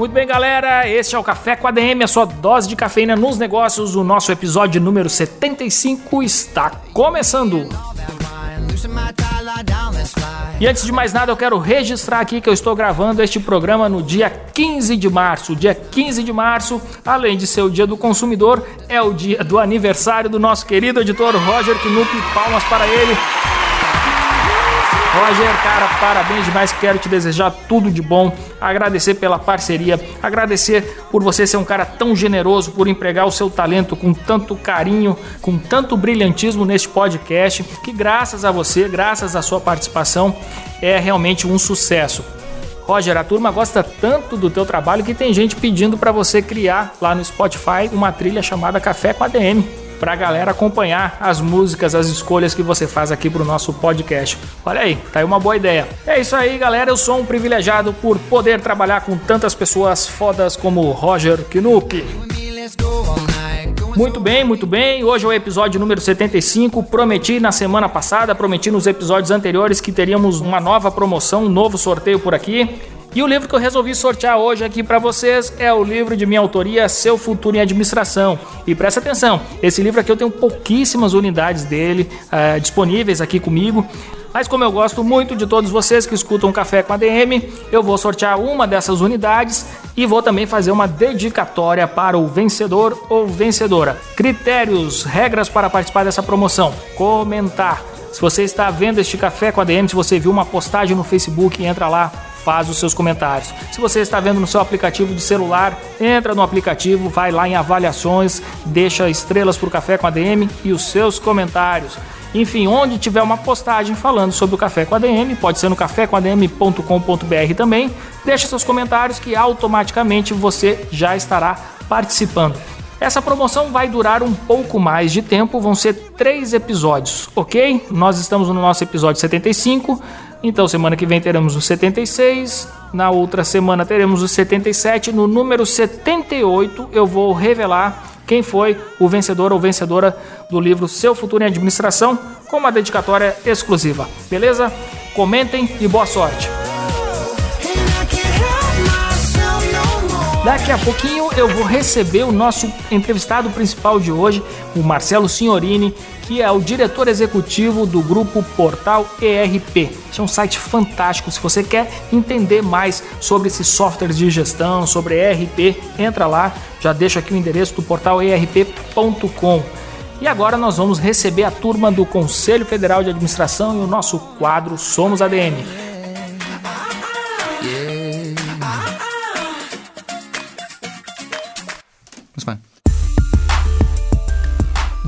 Muito bem, galera. Este é o Café com a DM, a sua dose de cafeína nos negócios. O nosso episódio número 75 está começando. E antes de mais nada, eu quero registrar aqui que eu estou gravando este programa no dia 15 de março. Dia 15 de março, além de ser o dia do consumidor, é o dia do aniversário do nosso querido editor Roger Knupp. Palmas para ele. Roger, cara, parabéns demais. Quero te desejar tudo de bom, agradecer pela parceria, agradecer por você ser um cara tão generoso, por empregar o seu talento com tanto carinho, com tanto brilhantismo neste podcast, que graças a você, graças à sua participação, é realmente um sucesso. Roger, a turma gosta tanto do teu trabalho que tem gente pedindo para você criar lá no Spotify uma trilha chamada Café com ADM para a galera acompanhar as músicas, as escolhas que você faz aqui para o nosso podcast. Olha aí, tá aí uma boa ideia. É isso aí, galera. Eu sou um privilegiado por poder trabalhar com tantas pessoas fodas como Roger Knupp. Muito bem, muito bem. Hoje é o episódio número 75. Prometi na semana passada, prometi nos episódios anteriores que teríamos uma nova promoção, um novo sorteio por aqui. E o livro que eu resolvi sortear hoje aqui para vocês é o livro de minha autoria, Seu Futuro em Administração. E presta atenção, esse livro aqui eu tenho pouquíssimas unidades dele uh, disponíveis aqui comigo. Mas como eu gosto muito de todos vocês que escutam Café com a DM, eu vou sortear uma dessas unidades e vou também fazer uma dedicatória para o vencedor ou vencedora. Critérios, regras para participar dessa promoção: comentar. Se você está vendo este Café com a DM, se você viu uma postagem no Facebook, entra lá, faz os seus comentários. Se você está vendo no seu aplicativo de celular, entra no aplicativo, vai lá em avaliações, deixa estrelas para o Café com a DM e os seus comentários. Enfim, onde tiver uma postagem falando sobre o Café com a DM, pode ser no cafécomadm.com.br também, deixa seus comentários que automaticamente você já estará participando. Essa promoção vai durar um pouco mais de tempo, vão ser três episódios, ok? Nós estamos no nosso episódio 75. Então, semana que vem teremos o 76, na outra semana teremos o 77, no número 78 eu vou revelar quem foi o vencedor ou vencedora do livro Seu Futuro em Administração, com uma dedicatória exclusiva. Beleza? Comentem e boa sorte! Daqui a pouquinho eu vou receber o nosso entrevistado principal de hoje, o Marcelo Signorini, que é o diretor executivo do grupo Portal ERP. Esse é um site fantástico. Se você quer entender mais sobre esses softwares de gestão, sobre ERP, entra lá. Já deixo aqui o endereço do portal erp.com. E agora nós vamos receber a turma do Conselho Federal de Administração e o nosso quadro Somos ADM.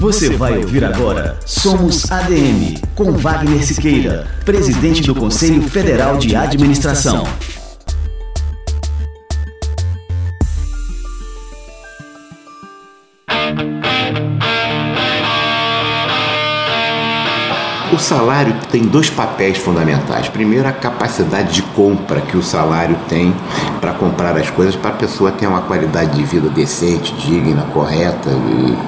Você vai ouvir agora Somos ADM, com Wagner Siqueira, presidente do Conselho Federal de Administração. Salário tem dois papéis fundamentais. Primeiro, a capacidade de compra que o salário tem para comprar as coisas para a pessoa ter uma qualidade de vida decente, digna, correta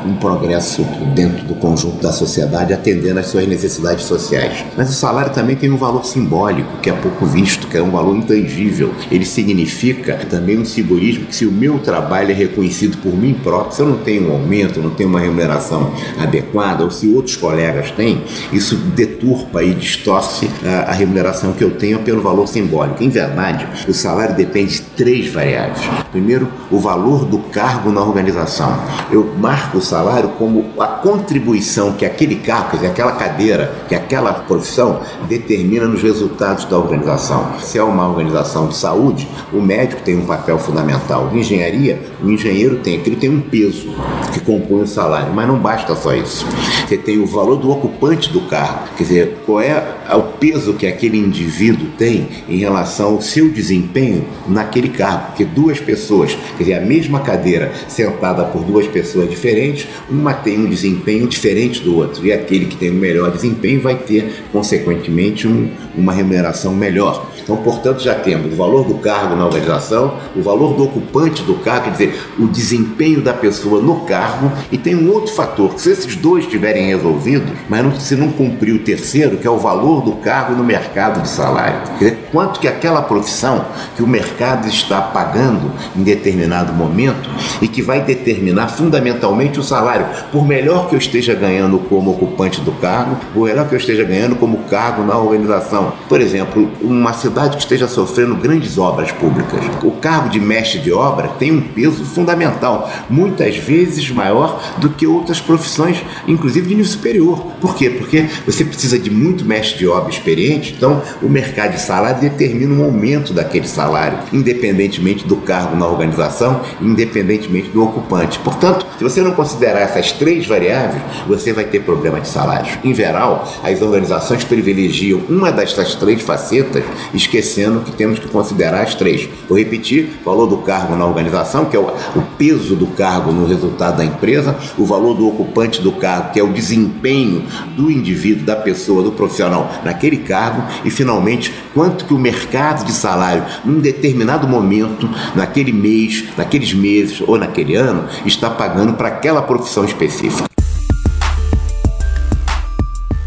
um progresso dentro do conjunto da sociedade, atendendo às suas necessidades sociais. Mas o salário também tem um valor simbólico, que é pouco visto, que é um valor intangível. Ele significa também um simbolismo que se o meu trabalho é reconhecido por mim próprio, se eu não tenho um aumento, não tenho uma remuneração adequada, ou se outros colegas têm, isso deturpa e distorce a, a remuneração que eu tenho pelo valor simbólico. Em verdade, o salário depende de três variáveis. Primeiro, o valor do cargo na organização. Eu marco o salário como a contribuição que aquele cargo, dizer, aquela cadeira, que aquela profissão determina nos resultados da organização. Se é uma organização de saúde, o médico tem um papel fundamental. De engenharia, o engenheiro tem, aquilo tem um peso que compõe o salário, mas não basta só isso. Você tem o valor do ocupante do cargo. Quer dizer, qual é ao peso que aquele indivíduo tem em relação ao seu desempenho naquele cargo. Porque duas pessoas, quer dizer, a mesma cadeira sentada por duas pessoas diferentes, uma tem um desempenho diferente do outro. E aquele que tem o melhor desempenho vai ter, consequentemente, um, uma remuneração melhor. Então, portanto, já temos o valor do cargo na organização, o valor do ocupante do cargo, quer dizer, o desempenho da pessoa no cargo, e tem um outro fator, que se esses dois estiverem resolvidos, mas não, se não cumprir o terceiro, que é o valor do cargo no mercado de salário. Quer dizer, quanto que aquela profissão que o mercado está pagando em determinado momento e que vai determinar fundamentalmente o salário, por melhor que eu esteja ganhando como ocupante do cargo, por melhor que eu esteja ganhando como cargo na organização. Por exemplo, uma cidade que esteja sofrendo grandes obras públicas. O cargo de mestre de obra tem um peso fundamental, muitas vezes maior do que outras profissões, inclusive de nível superior. Por quê? Porque você precisa de muito mestre de obra experiente, então o mercado de salário determina um aumento daquele salário, independentemente do cargo na organização, independentemente do ocupante. Portanto, se você não considerar essas três variáveis, você vai ter problema de salários. Em geral, as organizações privilegiam uma dessas três facetas, esquecendo que temos que considerar as três. Vou repetir: valor do cargo na organização, que é o, o peso do cargo no resultado da empresa, o valor do ocupante do cargo, que é o desempenho do indivíduo, da pessoa, do profissional naquele cargo, e finalmente quanto que o mercado de salário, num determinado momento, naquele mês, naqueles meses ou naquele ano, está pagando para aquela profissão específica.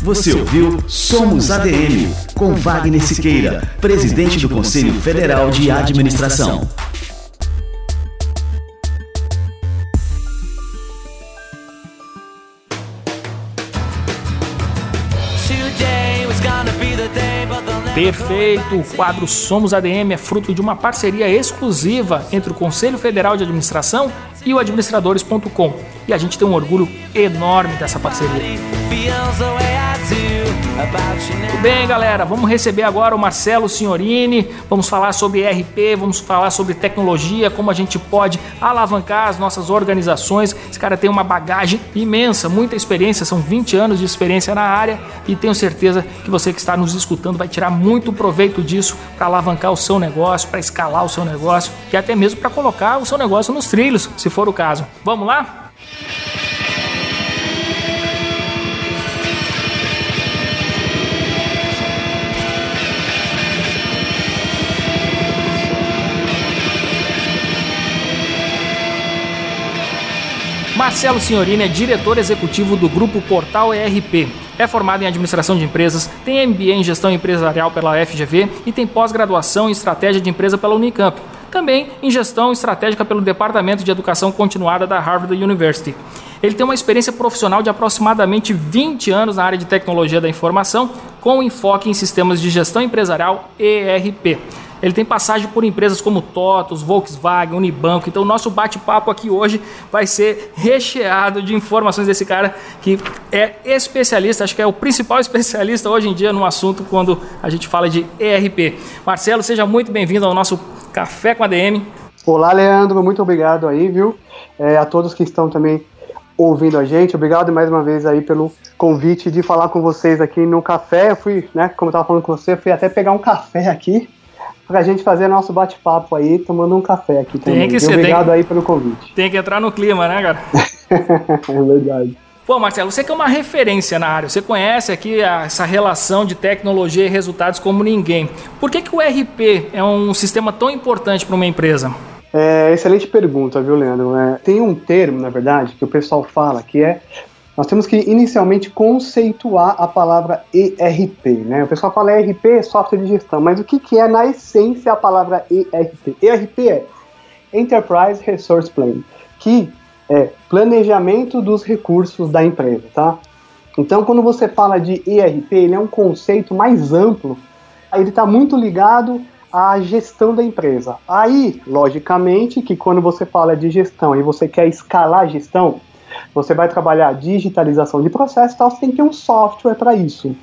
Você ouviu Somos ADM, com Wagner Siqueira, presidente do Conselho Federal de Administração. Perfeito! O quadro Somos ADM é fruto de uma parceria exclusiva entre o Conselho Federal de Administração e o administradores.com. E a gente tem um orgulho enorme dessa parceria. Tudo bem, galera? Vamos receber agora o Marcelo Signorini. Vamos falar sobre ERP, vamos falar sobre tecnologia, como a gente pode alavancar as nossas organizações. Esse cara tem uma bagagem imensa, muita experiência, são 20 anos de experiência na área e tenho certeza que você que está nos escutando vai tirar muito proveito disso para alavancar o seu negócio, para escalar o seu negócio e até mesmo para colocar o seu negócio nos trilhos, se for o caso. Vamos lá? Marcelo Signorini é diretor executivo do grupo Portal ERP. É formado em administração de empresas, tem MBA em gestão empresarial pela FGV e tem pós-graduação em estratégia de empresa pela Unicamp. Também em gestão estratégica pelo Departamento de Educação Continuada da Harvard University. Ele tem uma experiência profissional de aproximadamente 20 anos na área de tecnologia da informação, com enfoque em sistemas de gestão empresarial ERP. Ele tem passagem por empresas como TOTOS, Volkswagen, Unibanco. Então, o nosso bate-papo aqui hoje vai ser recheado de informações desse cara que é especialista, acho que é o principal especialista hoje em dia no assunto quando a gente fala de ERP. Marcelo, seja muito bem-vindo ao nosso Café com a DM. Olá, Leandro, muito obrigado aí, viu? É, a todos que estão também ouvindo a gente. Obrigado mais uma vez aí pelo convite de falar com vocês aqui no café. Eu fui, né, como eu estava falando com você, fui até pegar um café aqui pra gente fazer nosso bate-papo aí, tomando um café aqui também. Tem que ser, Obrigado tem, aí pelo convite. Tem que entrar no clima, né, cara? é verdade. Pô, Marcelo, você que é uma referência na área, você conhece aqui a, essa relação de tecnologia e resultados como ninguém. Por que, que o RP é um sistema tão importante para uma empresa? É, excelente pergunta, viu, Leandro? É, tem um termo, na verdade, que o pessoal fala que é nós temos que inicialmente conceituar a palavra ERP. Né? O pessoal fala ERP, software de gestão, mas o que, que é na essência a palavra ERP? ERP é Enterprise Resource Plan, que é planejamento dos recursos da empresa. Tá? Então, quando você fala de ERP, ele é um conceito mais amplo, ele está muito ligado à gestão da empresa. Aí, logicamente, que quando você fala de gestão e você quer escalar a gestão, você vai trabalhar digitalização de processos e tal, você tem que ter um software para isso.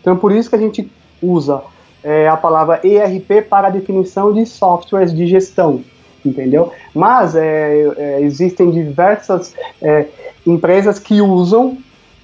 Então, por isso que a gente usa é, a palavra ERP para a definição de softwares de gestão, entendeu? Mas é, é, existem diversas é, empresas que usam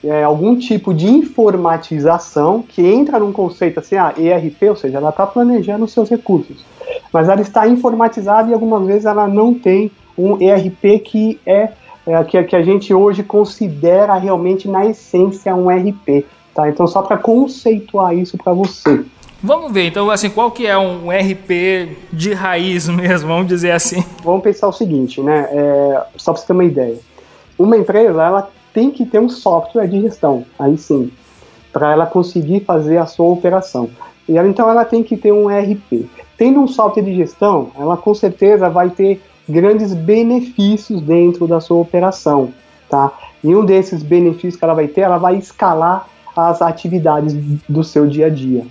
é, algum tipo de informatização que entra num conceito assim, ah, ERP, ou seja, ela está planejando os seus recursos, mas ela está informatizada e algumas vezes ela não tem um ERP que é, é que, que a gente hoje considera realmente na essência um ERP. Tá? Então, só para conceituar isso para você. Vamos ver, então, assim, qual que é um RP de raiz mesmo, vamos dizer assim? Vamos pensar o seguinte, né? É, só para você ter uma ideia. Uma empresa, ela tem que ter um software de gestão, aí sim, para ela conseguir fazer a sua operação. E ela, então ela tem que ter um RP. Tendo um software de gestão, ela com certeza vai ter grandes benefícios dentro da sua operação, tá? E um desses benefícios que ela vai ter, ela vai escalar as atividades do seu dia a dia.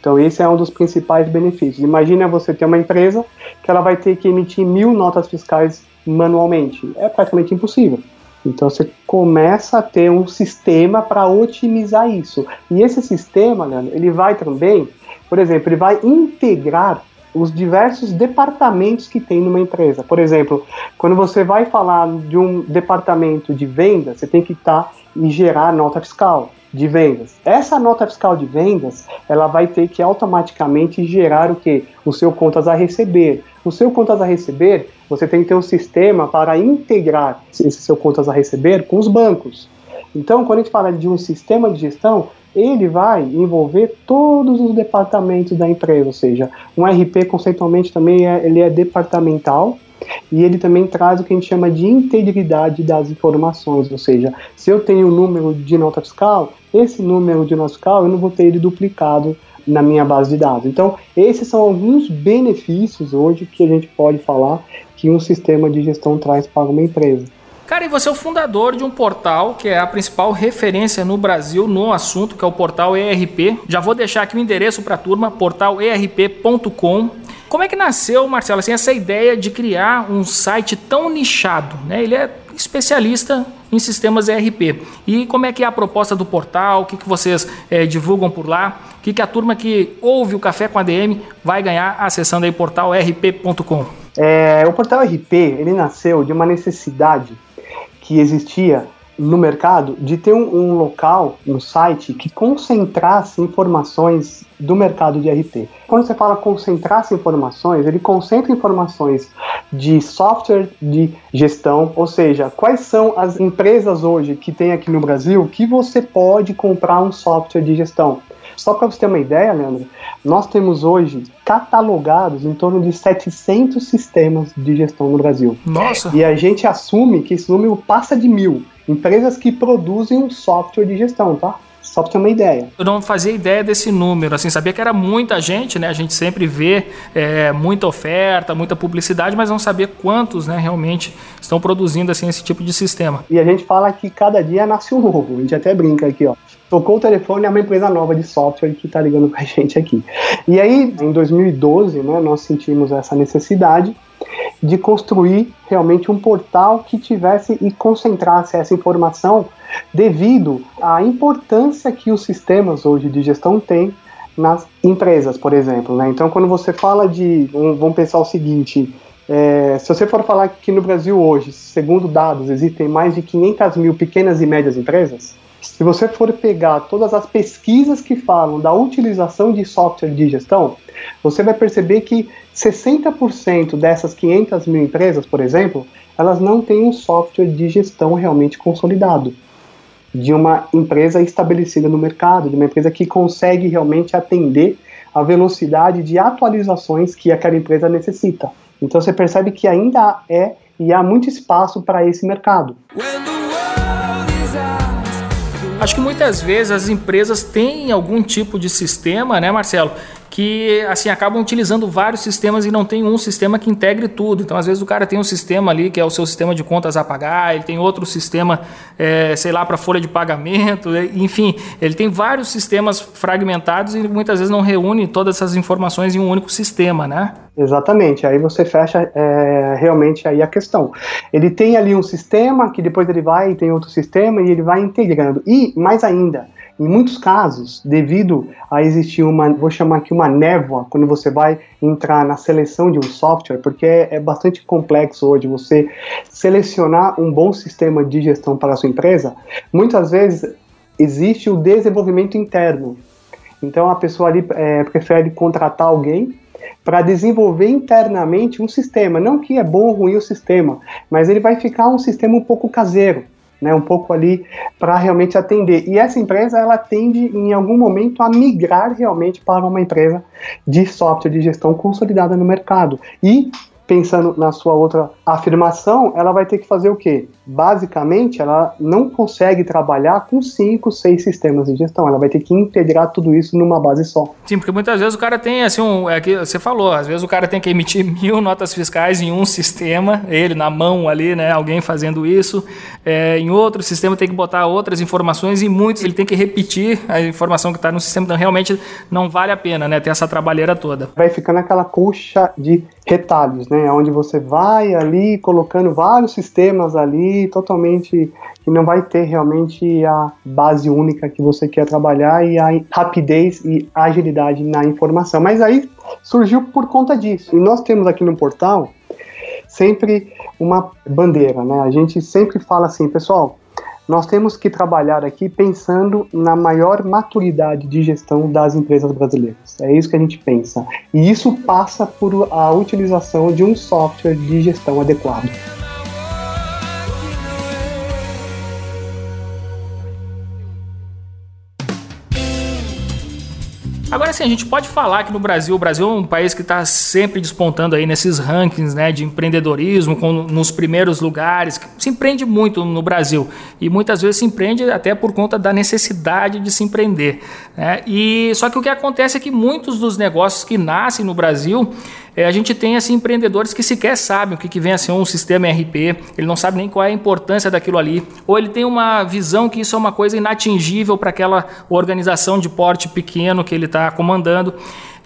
Então esse é um dos principais benefícios. Imagina você ter uma empresa que ela vai ter que emitir mil notas fiscais manualmente. É praticamente impossível. Então você começa a ter um sistema para otimizar isso. E esse sistema, Leandro, ele vai também, por exemplo, ele vai integrar os diversos departamentos que tem numa empresa. Por exemplo, quando você vai falar de um departamento de venda, você tem que estar tá e gerar nota fiscal de vendas. Essa nota fiscal de vendas, ela vai ter que automaticamente gerar o que? O seu contas a receber. O seu contas a receber, você tem que ter um sistema para integrar esse seu contas a receber com os bancos. Então, quando a gente fala de um sistema de gestão, ele vai envolver todos os departamentos da empresa, ou seja, um RP conceitualmente também é, ele é departamental, e ele também traz o que a gente chama de integridade das informações, ou seja, se eu tenho um número de nota fiscal, esse número de nota fiscal eu não vou ter ele duplicado na minha base de dados. Então, esses são alguns benefícios hoje que a gente pode falar que um sistema de gestão traz para uma empresa. Cara, e você é o fundador de um portal que é a principal referência no Brasil no assunto, que é o portal ERP. Já vou deixar aqui o endereço para a turma, portalerp.com. Como é que nasceu, Marcelo, assim, essa ideia de criar um site tão nichado? Né? Ele é especialista em sistemas ERP. E como é que é a proposta do portal? O que, que vocês é, divulgam por lá? O que, que a turma que ouve o Café com a DM vai ganhar acessando aí portalerp.com? É, o portal RP ele nasceu de uma necessidade que existia no mercado de ter um, um, local, um site que concentrasse informações do mercado de RP. Quando você fala concentrasse informações, ele concentra informações de software de gestão, ou seja, quais são as empresas hoje que tem aqui no Brasil que você pode comprar um software de gestão. Só para você ter uma ideia, Leandro, nós temos hoje catalogados em torno de 700 sistemas de gestão no Brasil. Nossa! E a gente assume que esse número passa de mil empresas que produzem um software de gestão, tá? Só para ter uma ideia. Eu não fazia ideia desse número, assim, sabia que era muita gente, né? A gente sempre vê é, muita oferta, muita publicidade, mas não sabia quantos, né, realmente estão produzindo assim esse tipo de sistema. E a gente fala que cada dia nasce um novo. A gente até brinca aqui, ó. Tocou o telefone, é uma empresa nova de software que está ligando para a gente aqui. E aí, em 2012, né, nós sentimos essa necessidade de construir realmente um portal que tivesse e concentrasse essa informação devido à importância que os sistemas hoje de gestão têm nas empresas, por exemplo. Né? Então, quando você fala de. Vamos pensar o seguinte: é, se você for falar que no Brasil hoje, segundo dados, existem mais de 500 mil pequenas e médias empresas, se você for pegar todas as pesquisas que falam da utilização de software de gestão, você vai perceber que 60% dessas 500 mil empresas, por exemplo, elas não têm um software de gestão realmente consolidado. De uma empresa estabelecida no mercado, de uma empresa que consegue realmente atender a velocidade de atualizações que aquela empresa necessita. Então você percebe que ainda é e há muito espaço para esse mercado. Acho que muitas vezes as empresas têm algum tipo de sistema, né, Marcelo, que assim acabam utilizando vários sistemas e não tem um sistema que integre tudo. Então, às vezes o cara tem um sistema ali que é o seu sistema de contas a pagar, ele tem outro sistema, é, sei lá, para folha de pagamento, enfim, ele tem vários sistemas fragmentados e muitas vezes não reúne todas essas informações em um único sistema, né? Exatamente. Aí você fecha é, realmente aí a questão. Ele tem ali um sistema que depois ele vai e tem outro sistema e ele vai integrando. E mais ainda Em muitos casos, devido a existir uma, vou chamar aqui uma névoa, quando você vai entrar na seleção de um software, porque é, é bastante complexo hoje você selecionar um bom sistema de gestão para a sua empresa, muitas vezes existe o desenvolvimento interno. Então a pessoa ali é, prefere contratar alguém para desenvolver internamente um sistema. Não que é bom ou ruim o sistema, mas ele vai ficar um sistema um pouco caseiro né, um pouco ali para realmente atender. E essa empresa ela tende em algum momento a migrar realmente para uma empresa de software de gestão consolidada no mercado. E pensando na sua outra afirmação, ela vai ter que fazer o quê? Basicamente, ela não consegue trabalhar com cinco, seis sistemas de gestão. Ela vai ter que integrar tudo isso numa base só. Sim, porque muitas vezes o cara tem, assim, um, é que você falou, às vezes o cara tem que emitir mil notas fiscais em um sistema, ele na mão ali, né? Alguém fazendo isso. É, em outro sistema tem que botar outras informações e muitos ele tem que repetir a informação que está no sistema. Então, realmente não vale a pena, né? Ter essa trabalheira toda. Vai ficando aquela coxa de retalhos, né? Onde você vai ali colocando vários sistemas ali, totalmente que não vai ter realmente a base única que você quer trabalhar e a rapidez e agilidade na informação. Mas aí surgiu por conta disso. E nós temos aqui no portal sempre uma bandeira, né? A gente sempre fala assim, pessoal, nós temos que trabalhar aqui pensando na maior maturidade de gestão das empresas brasileiras. É isso que a gente pensa. E isso passa por a utilização de um software de gestão adequado. Agora sim, a gente pode falar que no Brasil, o Brasil é um país que está sempre despontando aí nesses rankings né, de empreendedorismo, com, nos primeiros lugares, se empreende muito no Brasil e muitas vezes se empreende até por conta da necessidade de se empreender. Né? E só que o que acontece é que muitos dos negócios que nascem no Brasil é, a gente tem assim, empreendedores que sequer sabem o que, que vem a ser um sistema RP, ele não sabe nem qual é a importância daquilo ali, ou ele tem uma visão que isso é uma coisa inatingível para aquela organização de porte pequeno que ele está comandando.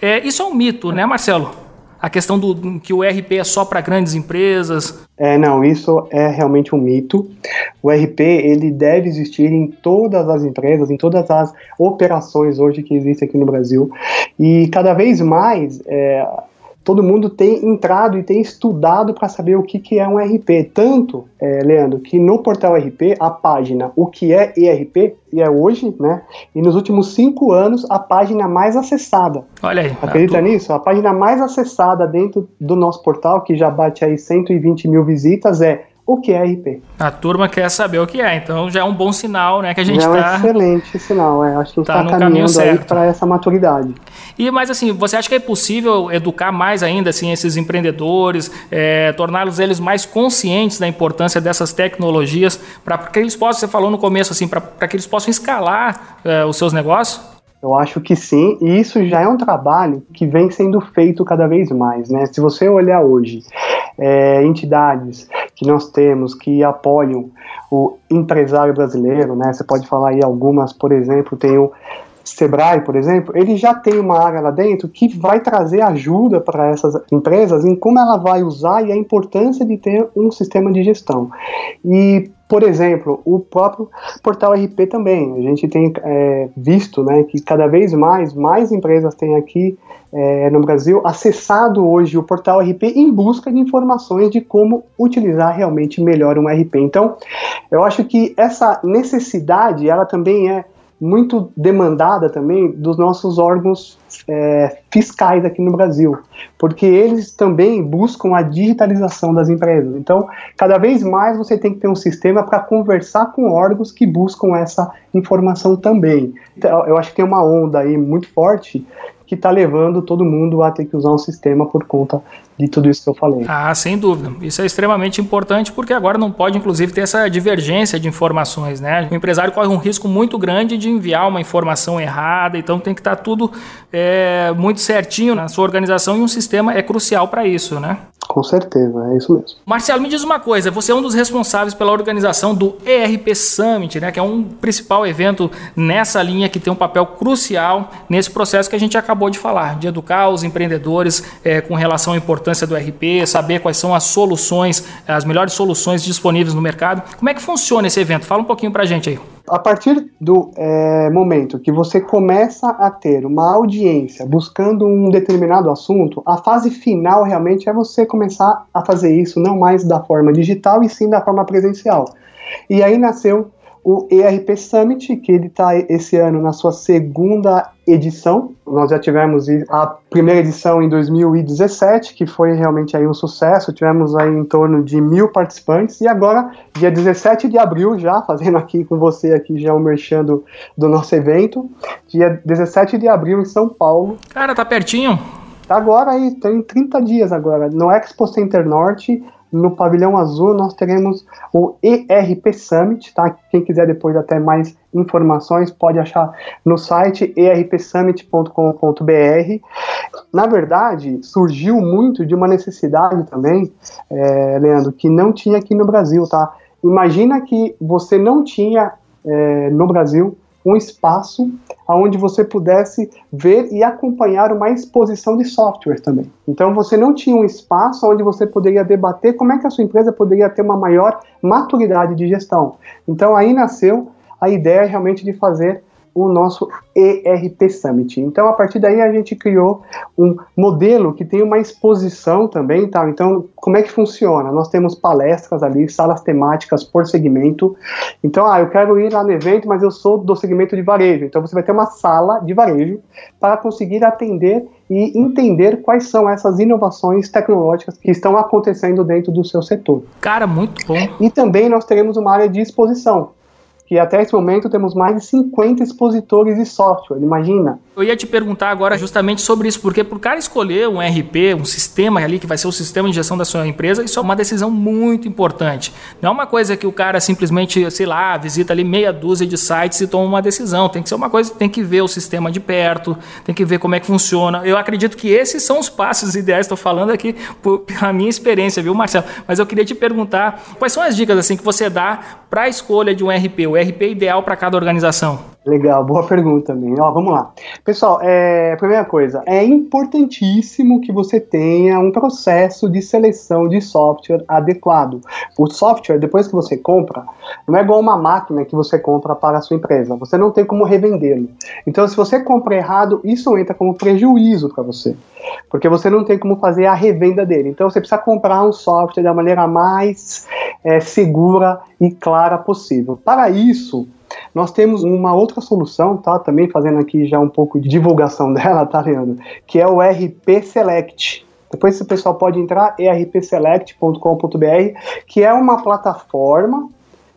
É, isso é um mito, né, Marcelo? A questão do que o RP é só para grandes empresas. É, não, isso é realmente um mito. O RP ele deve existir em todas as empresas, em todas as operações hoje que existem aqui no Brasil. E cada vez mais é, todo mundo tem entrado e tem estudado para saber o que, que é um RP. Tanto, é, Leandro, que no portal RP, a página O que é ERP, e é hoje, né? E nos últimos cinco anos, a página mais acessada. Olha aí. Acredita nisso? A página mais acessada dentro do nosso portal, que já bate aí 120 mil visitas, é o que é RP. A turma quer saber o que é, então já é um bom sinal, né, que a gente está... É um tá excelente sinal, é. acho que a gente está tá caminhando aí para essa maturidade. E, mas assim, você acha que é possível educar mais ainda, assim, esses empreendedores, é, torná-los eles mais conscientes da importância dessas tecnologias, para que eles possam, você falou no começo, assim, para que eles possam escalar é, os seus negócios? Eu acho que sim, e isso já é um trabalho que vem sendo feito cada vez mais, né? Se você olhar hoje, é, entidades que nós temos que apoiam o empresário brasileiro, né? Você pode falar aí algumas, por exemplo, tem o Sebrae, por exemplo, ele já tem uma área lá dentro que vai trazer ajuda para essas empresas em como ela vai usar e a importância de ter um sistema de gestão. E por exemplo, o próprio portal RP também. A gente tem é, visto né, que cada vez mais, mais empresas têm aqui é, no Brasil acessado hoje o portal RP em busca de informações de como utilizar realmente melhor um RP. Então, eu acho que essa necessidade, ela também é muito demandada também dos nossos órgãos é, fiscais aqui no Brasil, porque eles também buscam a digitalização das empresas. Então, cada vez mais você tem que ter um sistema para conversar com órgãos que buscam essa informação também. Então, eu acho que tem uma onda aí muito forte que está levando todo mundo a ter que usar um sistema por conta de tudo isso que eu falei. Ah, sem dúvida. Isso é extremamente importante porque agora não pode, inclusive, ter essa divergência de informações, né? O empresário corre um risco muito grande de enviar uma informação errada, então tem que estar tá tudo é, muito certinho na sua organização e um sistema é crucial para isso, né? Com certeza, é isso mesmo. Marcelo, me diz uma coisa, você é um dos responsáveis pela organização do ERP Summit, né, que é um principal evento nessa linha que tem um papel crucial nesse processo que a gente acabou de falar, de educar os empreendedores é, com relação à importância do ERP, saber quais são as soluções, as melhores soluções disponíveis no mercado. Como é que funciona esse evento? Fala um pouquinho para a gente aí. A partir do é, momento que você começa a ter uma audiência buscando um determinado assunto, a fase final realmente é você começar a fazer isso não mais da forma digital e sim da forma presencial. E aí nasceu o ERP Summit, que ele está esse ano na sua segunda edição. Nós já tivemos a primeira edição em 2017, que foi realmente aí um sucesso. Tivemos aí em torno de mil participantes e agora, dia 17 de abril, já fazendo aqui com você aqui já o merchando do nosso evento, dia 17 de abril em São Paulo. Cara, tá pertinho. Tá agora aí, tem 30 dias agora, no Expo Center Norte, no pavilhão azul nós teremos o ERP Summit, tá? Quem quiser depois até mais informações pode achar no site erpsummit.com.br. Na verdade, surgiu muito de uma necessidade também, é, Leandro, que não tinha aqui no Brasil, tá? Imagina que você não tinha é, no Brasil um espaço onde você pudesse ver e acompanhar uma exposição de software também. Então você não tinha um espaço onde você poderia debater como é que a sua empresa poderia ter uma maior maturidade de gestão. Então aí nasceu a ideia realmente de fazer o nosso ERP Summit. Então, a partir daí, a gente criou um modelo que tem uma exposição também, tá? Então, como é que funciona? Nós temos palestras ali, salas temáticas por segmento. Então, ah, eu quero ir lá no evento, mas eu sou do segmento de varejo. Então, você vai ter uma sala de varejo para conseguir atender e entender quais são essas inovações tecnológicas que estão acontecendo dentro do seu setor. Cara, muito bom. E também nós teremos uma área de exposição que até esse momento temos mais de 50 expositores de software, imagina. Eu ia te perguntar agora justamente sobre isso, porque para o cara escolher um RP, um sistema ali que vai ser o sistema de gestão da sua empresa, isso é uma decisão muito importante. Não é uma coisa que o cara simplesmente, sei lá, visita ali meia dúzia de sites e toma uma decisão. Tem que ser uma coisa tem que ver o sistema de perto, tem que ver como é que funciona. Eu acredito que esses são os passos ideais, estou falando aqui por, pela minha experiência, viu, Marcelo? Mas eu queria te perguntar, quais são as dicas assim que você dá para a escolha de um RP? O RP ideal para cada organização? Legal, boa pergunta também. Ó, vamos lá. Pessoal, é, primeira coisa, é importantíssimo que você tenha um processo de seleção de software adequado. O software, depois que você compra, não é igual uma máquina que você compra para a sua empresa. Você não tem como revendê-lo. Então, se você compra errado, isso entra como prejuízo para você. Porque você não tem como fazer a revenda dele. Então, você precisa comprar um software da maneira mais é, segura e clara possível. Para isso, nós temos uma outra solução, tá? Também fazendo aqui já um pouco de divulgação dela, tá, Leandro? Que é o RP Select. Depois o pessoal pode entrar rpselect.com.br, que é uma plataforma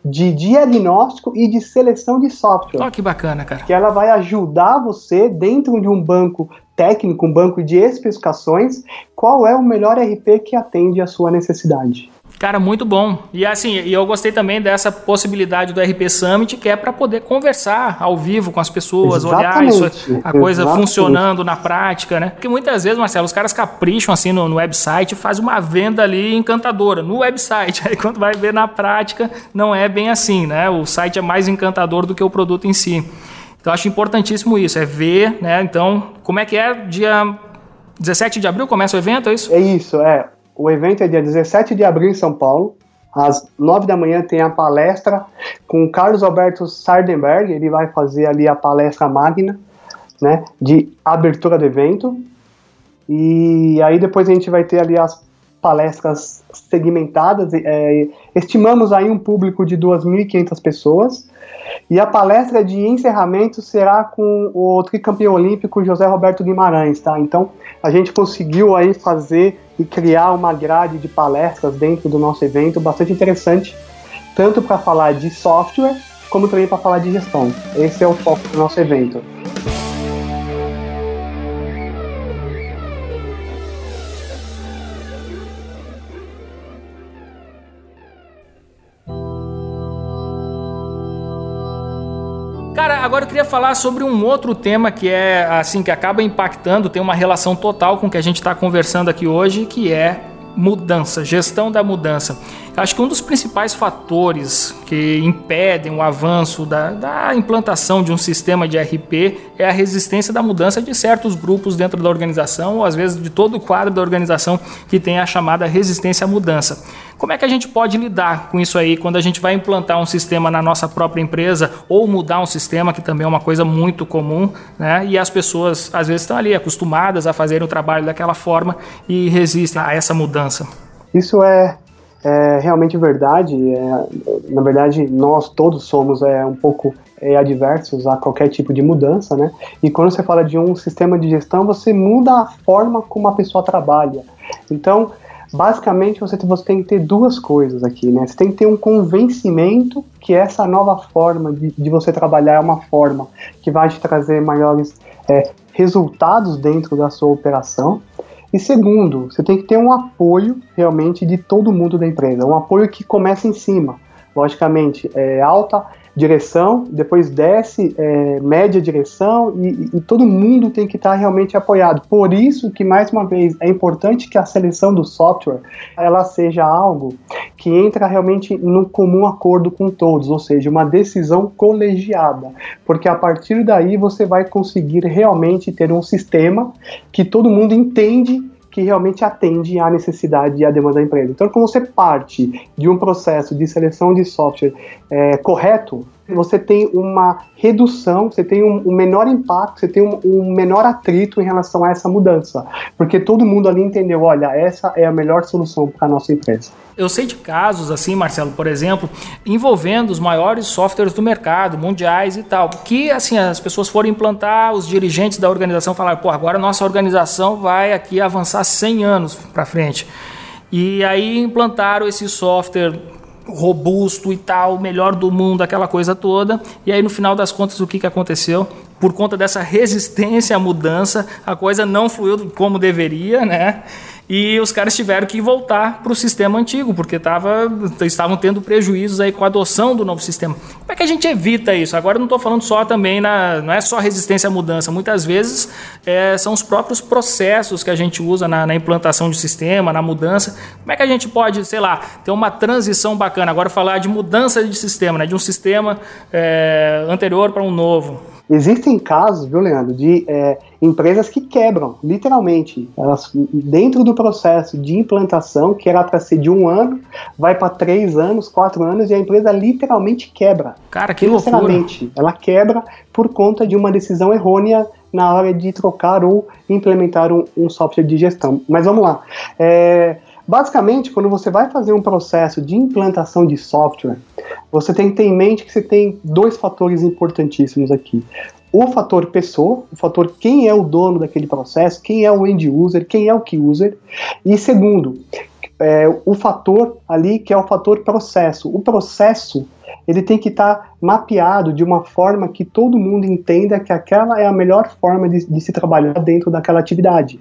de diagnóstico e de seleção de software. Olha que bacana, cara. Que ela vai ajudar você dentro de um banco técnico, um banco de especificações, qual é o melhor RP que atende à sua necessidade. Cara, muito bom. E assim, e eu gostei também dessa possibilidade do RP Summit, que é para poder conversar ao vivo com as pessoas, Exatamente. olhar isso, a coisa Exatamente. funcionando na prática, né? Porque muitas vezes, Marcelo, os caras capricham assim no, no website e fazem uma venda ali encantadora no website. Aí quando vai ver na prática, não é bem assim, né? O site é mais encantador do que o produto em si. Então acho importantíssimo isso, é ver, né? Então, como é que é? Dia 17 de abril começa o evento, é isso? É isso, é. O evento é dia 17 de abril em São Paulo. Às 9 da manhã tem a palestra com o Carlos Alberto Sardenberg. Ele vai fazer ali a palestra magna, né, de abertura do evento. E aí depois a gente vai ter ali as palestras segmentadas. É, estimamos aí um público de 2.500 pessoas. E a palestra de encerramento será com o tricampeão olímpico José Roberto Guimarães, tá? Então a gente conseguiu aí fazer e criar uma grade de palestras dentro do nosso evento bastante interessante, tanto para falar de software como também para falar de gestão. Esse é o foco do nosso evento. Falar sobre um outro tema que é assim que acaba impactando, tem uma relação total com o que a gente está conversando aqui hoje, que é mudança, gestão da mudança. Acho que um dos principais fatores que impedem o avanço da, da, implantação de um sistema de RP é a resistência da mudança de certos grupos dentro da organização, ou às vezes de todo o quadro da organização que tem a chamada resistência à mudança. Como é que a gente pode lidar com isso aí quando a gente vai implantar um sistema na nossa própria empresa ou mudar um sistema, que também é uma coisa muito comum, né? E as pessoas às vezes estão ali acostumadas a fazerem o trabalho daquela forma e resistem a essa mudança. Isso é, é realmente verdade. É, na verdade, nós todos somos é, um pouco é, adversos a qualquer tipo de mudança, né? E quando você fala de um sistema de gestão, você muda a forma como a pessoa trabalha. Então, basicamente, você, você tem que ter duas coisas aqui, né? Você tem que ter um convencimento que essa nova forma de, de você trabalhar é uma forma que vai te trazer maiores é, resultados dentro da sua operação. E segundo, você tem que ter um apoio realmente de todo mundo da empresa, um apoio que começa em cima. Logicamente, é alta direção, depois desce é, média direção e, e, todo mundo tem que estar realmente apoiado. Por isso que, mais uma vez, é importante que a seleção do software ela seja algo que entra realmente no comum acordo com todos, ou seja, uma decisão colegiada, porque a partir daí você vai conseguir realmente ter um sistema que todo mundo entende que realmente atende à necessidade e à demanda da empresa. Então, quando você parte de um processo de seleção de software é, correto, você tem uma redução, você tem um, um menor impacto, você tem um, um, menor atrito em relação a essa mudança, porque todo mundo ali entendeu, olha, essa é a melhor solução para a nossa empresa. Eu sei de casos assim, Marcelo, por exemplo, envolvendo os maiores softwares do mercado, mundiais e tal, que assim as pessoas foram implantar, os dirigentes da organização falaram, pô, agora nossa organização vai aqui avançar 100 anos para frente. E aí implantaram esse software robusto e tal, melhor do mundo, aquela coisa toda. E aí no final das contas o que, que aconteceu? Por conta dessa resistência à mudança, a coisa não fluiu como deveria, né? E os caras tiveram que voltar para o sistema antigo, porque tava, estavam tendo prejuízos aí com a adoção do novo sistema. Como é que a gente evita isso? Agora não estou falando só também, na, não é só resistência à mudança, muitas vezes é, são os próprios processos que a gente usa na, na, implantação de sistema, na mudança. Como é que a gente pode, sei lá, ter uma transição bacana? Agora falar de mudança de sistema, né, de um sistema é, anterior para um novo. Existem casos, viu, Leandro, de é, empresas que quebram, literalmente. Elas, dentro do processo de implantação, que era para ser de um ano, vai para três anos, quatro anos, e a empresa literalmente quebra. Cara, que loucura. Ela quebra por conta de uma decisão errônea na hora de trocar ou implementar um, um software de gestão. Mas vamos lá. É, Basicamente, quando você vai fazer um processo de implantação de software, você tem que ter em mente que você tem dois fatores importantíssimos aqui. O fator pessoa, o fator quem é o dono daquele processo, quem é o end user, quem é o key user. E segundo, é, o fator ali que é o fator processo. O processo ele tem que estar tá mapeado de uma forma que todo mundo entenda que aquela é a melhor forma de, de se trabalhar dentro daquela atividade.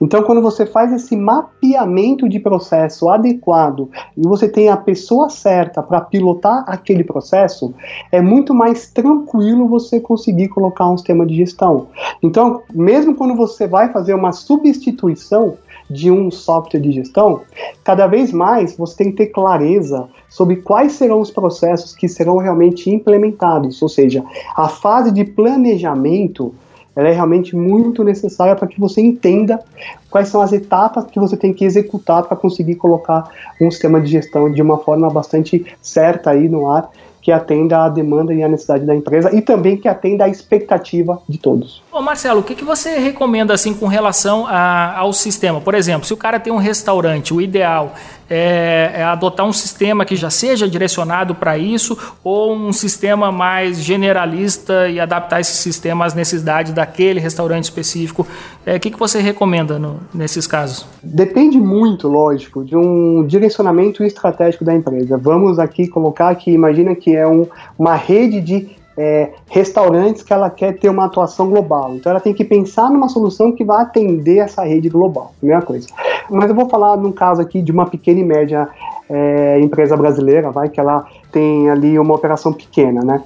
Então, quando você faz esse mapeamento de processo adequado e você tem a pessoa certa para pilotar aquele processo, é muito mais tranquilo você conseguir colocar um sistema de gestão. Então, mesmo quando você vai fazer uma substituição de um software de gestão, cada vez mais você tem que ter clareza sobre quais serão os processos que serão realmente implementados, ou seja, a fase de planejamento ela é realmente muito necessária para que você entenda quais são as etapas que você tem que executar para conseguir colocar um sistema de gestão de uma forma bastante certa aí no ar que atenda à demanda e à necessidade da empresa e também que atenda à expectativa de todos. Ô Marcelo, o que, que você recomenda assim com relação a, ao sistema? Por exemplo, se o cara tem um restaurante, o ideal é, é adotar um sistema que já seja direcionado para isso ou um sistema mais generalista e adaptar esse sistema às necessidades daquele restaurante específico. É, o que, que você recomenda no, nesses casos? Depende muito, lógico, de um direcionamento estratégico da empresa. Vamos aqui colocar que imagina que é um, uma rede de é, restaurantes que ela quer ter uma atuação global. Então ela tem que pensar numa solução que vai atender essa rede global, primeira coisa. Mas eu vou falar num caso aqui de uma pequena e média é, empresa brasileira, vai que ela tem ali uma operação pequena, né?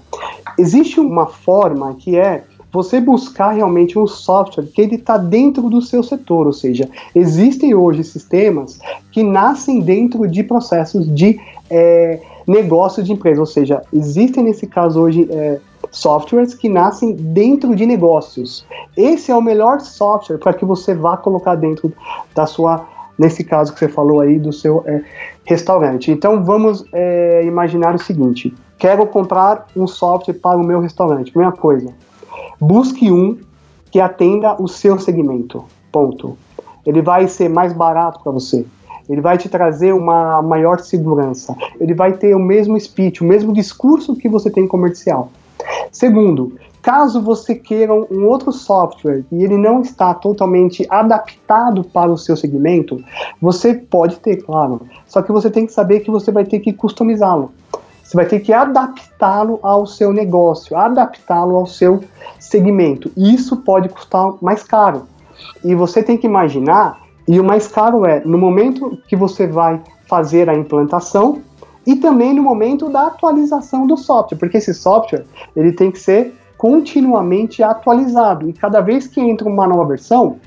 Existe uma forma que é você buscar realmente um software que ele está dentro do seu setor, ou seja, existem hoje sistemas que nascem dentro de processos de é, negócio de empresa, ou seja, existem nesse caso hoje é, softwares que nascem dentro de negócios. Esse é o melhor software para que você vá colocar dentro da sua nesse caso que você falou aí do seu é, restaurante. Então vamos é, imaginar o seguinte: quero comprar um software para o meu restaurante. Primeira coisa, busque um que atenda o seu segmento. Ponto. Ele vai ser mais barato para você. Ele vai te trazer uma maior segurança. Ele vai ter o mesmo speech, o mesmo discurso que você tem comercial. Segundo, caso você queira um outro software e ele não está totalmente adaptado para o seu segmento, você pode ter, claro. Só que você tem que saber que você vai ter que customizá-lo. Você vai ter que adaptá-lo ao seu negócio, adaptá-lo ao seu segmento. Isso pode custar mais caro. E você tem que imaginar, e o mais caro é no momento que você vai fazer a implantação e também no momento da atualização do software, porque esse software ele tem que ser continuamente atualizado e cada vez que entra uma nova versão,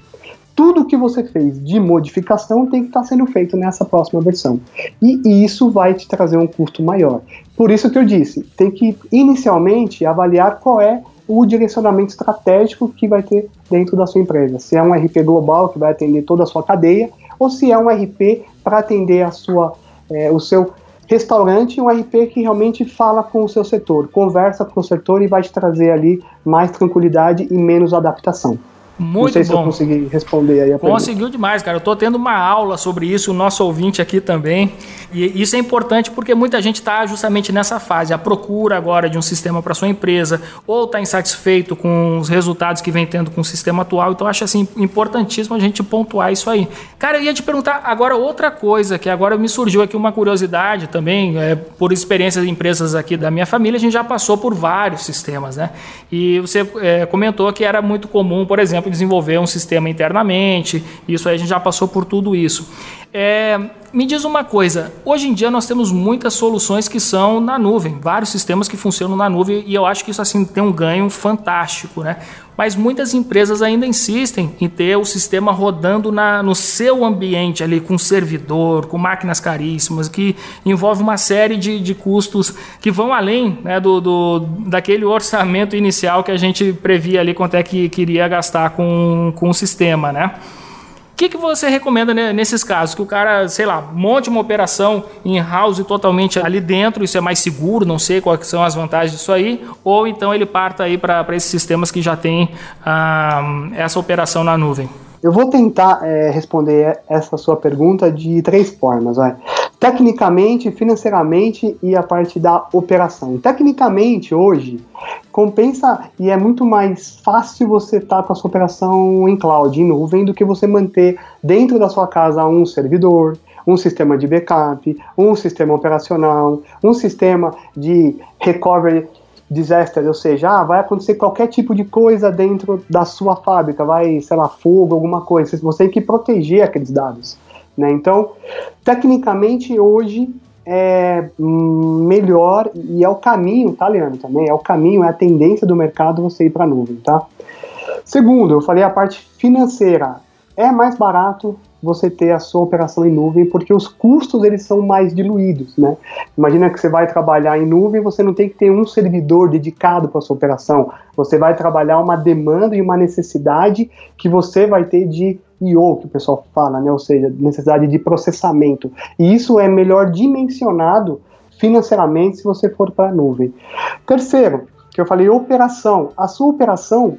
tudo que você fez de modificação tem que estar sendo feito nessa próxima versão. E, e isso vai te trazer um custo maior. Por isso que eu disse, tem que inicialmente avaliar qual é o direcionamento estratégico que vai ter dentro da sua empresa. Se é um RP global que vai atender toda a sua cadeia, ou se é um RP para atender a sua, é, o seu restaurante, um RP que realmente fala com o seu setor, conversa com o setor e vai te trazer ali mais tranquilidade e menos adaptação. Muito Não sei bom. se eu consegui responder aí a Conseguiu pergunta. demais, cara. Eu tô tendo uma aula sobre isso, o nosso ouvinte aqui também. E isso é importante porque muita gente está justamente nessa fase, a procura agora de um sistema para sua empresa, ou está insatisfeito com os resultados que vem tendo com o sistema atual. Então, acho assim importantíssimo a gente pontuar isso aí. Cara, eu ia te perguntar agora outra coisa, que agora me surgiu aqui uma curiosidade também, é, por experiências de empresas aqui da minha família, a gente já passou por vários sistemas, né? E você é, comentou que era muito comum, por exemplo, desenvolver um sistema internamente. Isso aí a gente já passou por tudo isso. É, me diz uma coisa, hoje em dia nós temos muitas soluções que são na nuvem, vários sistemas que funcionam na nuvem e eu acho que isso assim tem um ganho fantástico, né? Mas muitas empresas ainda insistem em ter o sistema rodando na, no seu ambiente ali, com servidor, com máquinas caríssimas, que envolve uma série de, de custos que vão além né, do, do, daquele orçamento inicial que a gente previa ali quanto é que queria gastar com, com o sistema, né? Que, que você recomenda nesses casos? Que o cara, sei lá, monte uma operação em house totalmente ali dentro, isso é mais seguro, não sei quais são as vantagens disso aí, ou então ele parta aí para esses sistemas que já tem ah, essa operação na nuvem. Eu vou tentar é, responder essa sua pergunta de três formas. Vai. Tecnicamente, financeiramente e a parte da operação. Tecnicamente, hoje, compensa e é muito mais fácil você estar tá com a sua operação em cloud, em nuvem, do que você manter dentro da sua casa um servidor, um sistema de backup, um sistema operacional, um sistema de recovery disaster, ou seja, ah, vai acontecer qualquer tipo de coisa dentro da sua fábrica, vai, sei lá, fogo, alguma coisa, você tem que proteger aqueles dados. Né? Então, tecnicamente, hoje é melhor e é o caminho, tá, Leandro, também, é o caminho, é a tendência do mercado você ir para a nuvem, tá? Segundo, eu falei a parte financeira, é mais barato você ter a sua operação em nuvem, porque os custos eles são mais diluídos, né? Imagina que você vai trabalhar em nuvem, você não tem que ter um servidor dedicado para sua operação. Você vai trabalhar uma demanda e uma necessidade que você vai ter de I/O, que o pessoal fala, né? Ou seja, necessidade de processamento. E isso é melhor dimensionado financeiramente se você for para a nuvem. Terceiro, que eu falei operação. A sua operação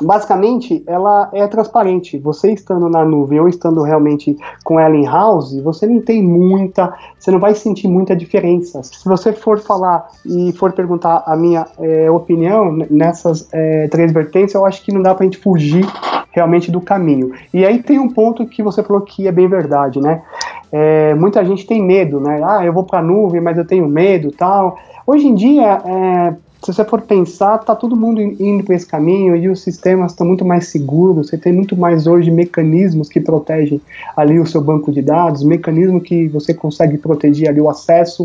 basicamente ela é transparente. Você estando na nuvem ou estando realmente com ela em house, você não tem muita, você não vai sentir muita diferença. Se você for falar e for perguntar a minha é, opinião nessas é, três vertentes, eu acho que não dá para a gente fugir realmente do caminho. E aí tem um ponto que você falou que é bem verdade, né? É, muita gente tem medo, né? Ah, eu vou para a nuvem, mas eu tenho medo, tal. Hoje em dia, é, se você for pensar, tá todo mundo indo para esse caminho e os sistemas estão muito mais seguros. Você tem muito mais hoje mecanismos que protegem ali o seu banco de dados, mecanismo que você consegue proteger ali o acesso.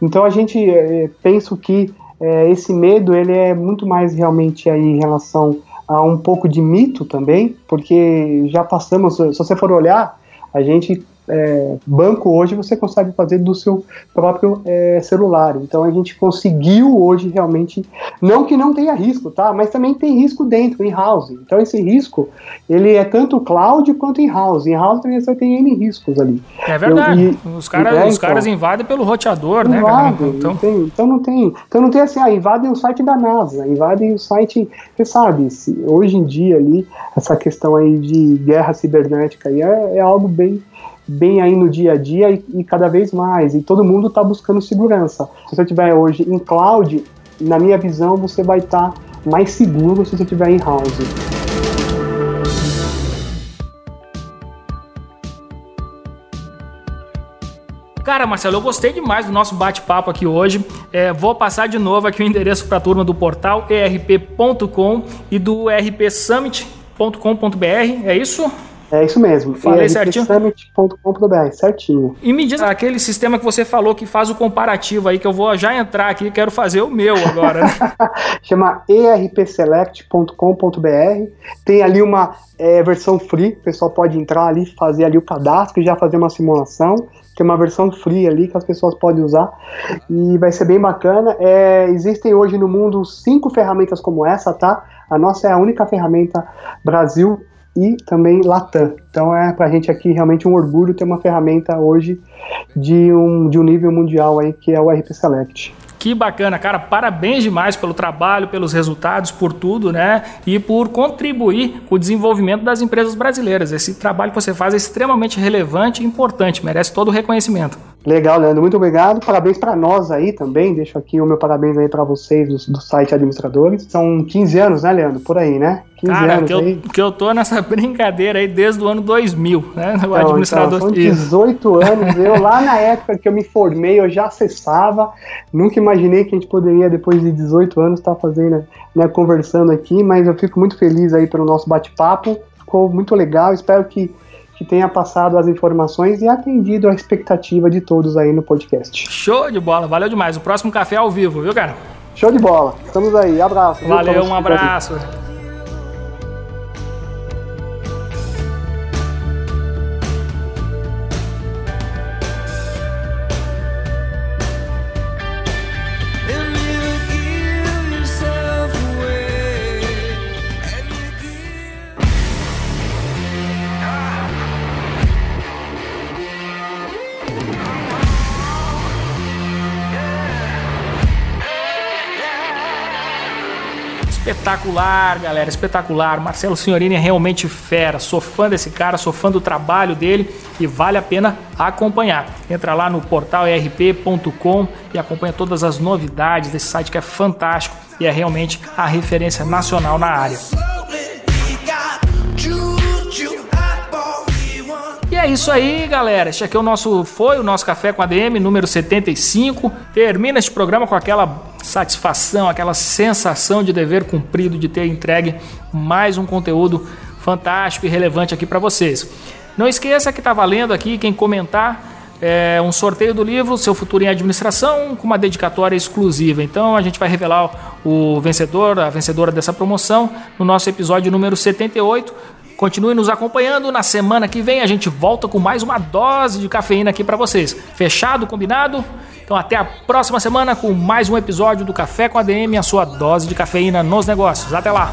Então a gente é, penso que é, esse medo ele é muito mais realmente aí em relação a um pouco de mito também, porque já passamos. Se você for olhar, a gente é, banco hoje você consegue fazer do seu próprio é, celular. Então a gente conseguiu hoje realmente, não que não tenha risco, tá? Mas também tem risco dentro, em house. Então esse risco, ele é tanto cloud quanto em house. Em house também você tem N riscos ali. É verdade. Eu, e, os, cara, é, os então, caras invadem pelo roteador, né, invadem, né? Então... Tem, então não tem. Então não tem assim, ah, invadem o site da NASA, invadem o site. Você sabe, se, hoje em dia ali, essa questão aí de guerra cibernética aí é, é algo bem bem aí no dia a dia e, e cada vez mais. E todo mundo está buscando segurança. Se você estiver hoje em cloud, na minha visão, você vai estar tá mais seguro se você estiver em house. Cara, Marcelo, eu gostei demais do nosso bate-papo aqui hoje. É, vou passar de novo aqui o endereço para a turma do portal erp.com e do rpsummit.com.br. É isso? É isso mesmo. Falei certinho? Summit.com.br, certinho. E me diz aquele sistema que você falou que faz o comparativo aí, que eu vou já entrar aqui, quero fazer o meu agora. Né? Chama erpselect.com.br. Tem ali uma é, versão free, o pessoal pode entrar ali, fazer ali o cadastro e já fazer uma simulação. Tem uma versão free ali que as pessoas podem usar e vai ser bem bacana. É, existem hoje no mundo cinco ferramentas como essa, tá? A nossa é a única ferramenta Brasil e também Latam. Então é para a gente aqui realmente um orgulho ter uma ferramenta hoje de um, de um nível mundial aí que é o RP Select. Que bacana, cara. Parabéns demais pelo trabalho, pelos resultados, por tudo, né? E por contribuir com o desenvolvimento das empresas brasileiras. Esse trabalho que você faz é extremamente relevante e importante, merece todo o reconhecimento. Legal, Leandro, muito obrigado. Parabéns para nós aí também. Deixo aqui o meu parabéns aí para vocês do, do, site Administradores. São 15 anos, né, Leandro? Por aí, né? 15 Cara, anos que eu, aí. que eu tô nessa brincadeira aí desde o ano 2000, né? O então, administrador. Então, são 18 anos. Eu lá na época que eu me formei, eu já acessava. Nunca imaginei que a gente poderia, depois de 18 anos, estar tá fazendo, né, conversando aqui, mas eu fico muito feliz aí pelo nosso bate-papo. Ficou muito legal. Espero que que tenha passado as informações e atendido a expectativa de todos aí no podcast. Show de bola, valeu demais. O próximo café é ao vivo, viu, cara? Show de bola. Estamos aí. Abraço. Valeu, um abraço. Espetacular, galera, espetacular. Marcelo Signorini é realmente fera. Sou fã desse cara, sou fã do trabalho dele e vale a pena acompanhar. Entra lá no portal rp.com e acompanha todas as novidades desse site que é fantástico e é realmente a referência nacional na área. É isso aí, galera. Este aqui é o nosso foi o nosso café com a DM número 75. Termina este programa com aquela satisfação, aquela sensação de dever cumprido de ter entregue mais um conteúdo fantástico e relevante aqui para vocês. Não esqueça que está valendo aqui quem comentar é, um sorteio do livro Seu Futuro em Administração com uma dedicatória exclusiva. Então a gente vai revelar o vencedor, a vencedora dessa promoção no nosso episódio número 78 Continue nos acompanhando. Na semana que vem a gente volta com mais uma dose de cafeína aqui para vocês. Fechado, combinado? Então até a próxima semana com mais um episódio do Café com a DM, a sua dose de cafeína nos negócios. Até lá.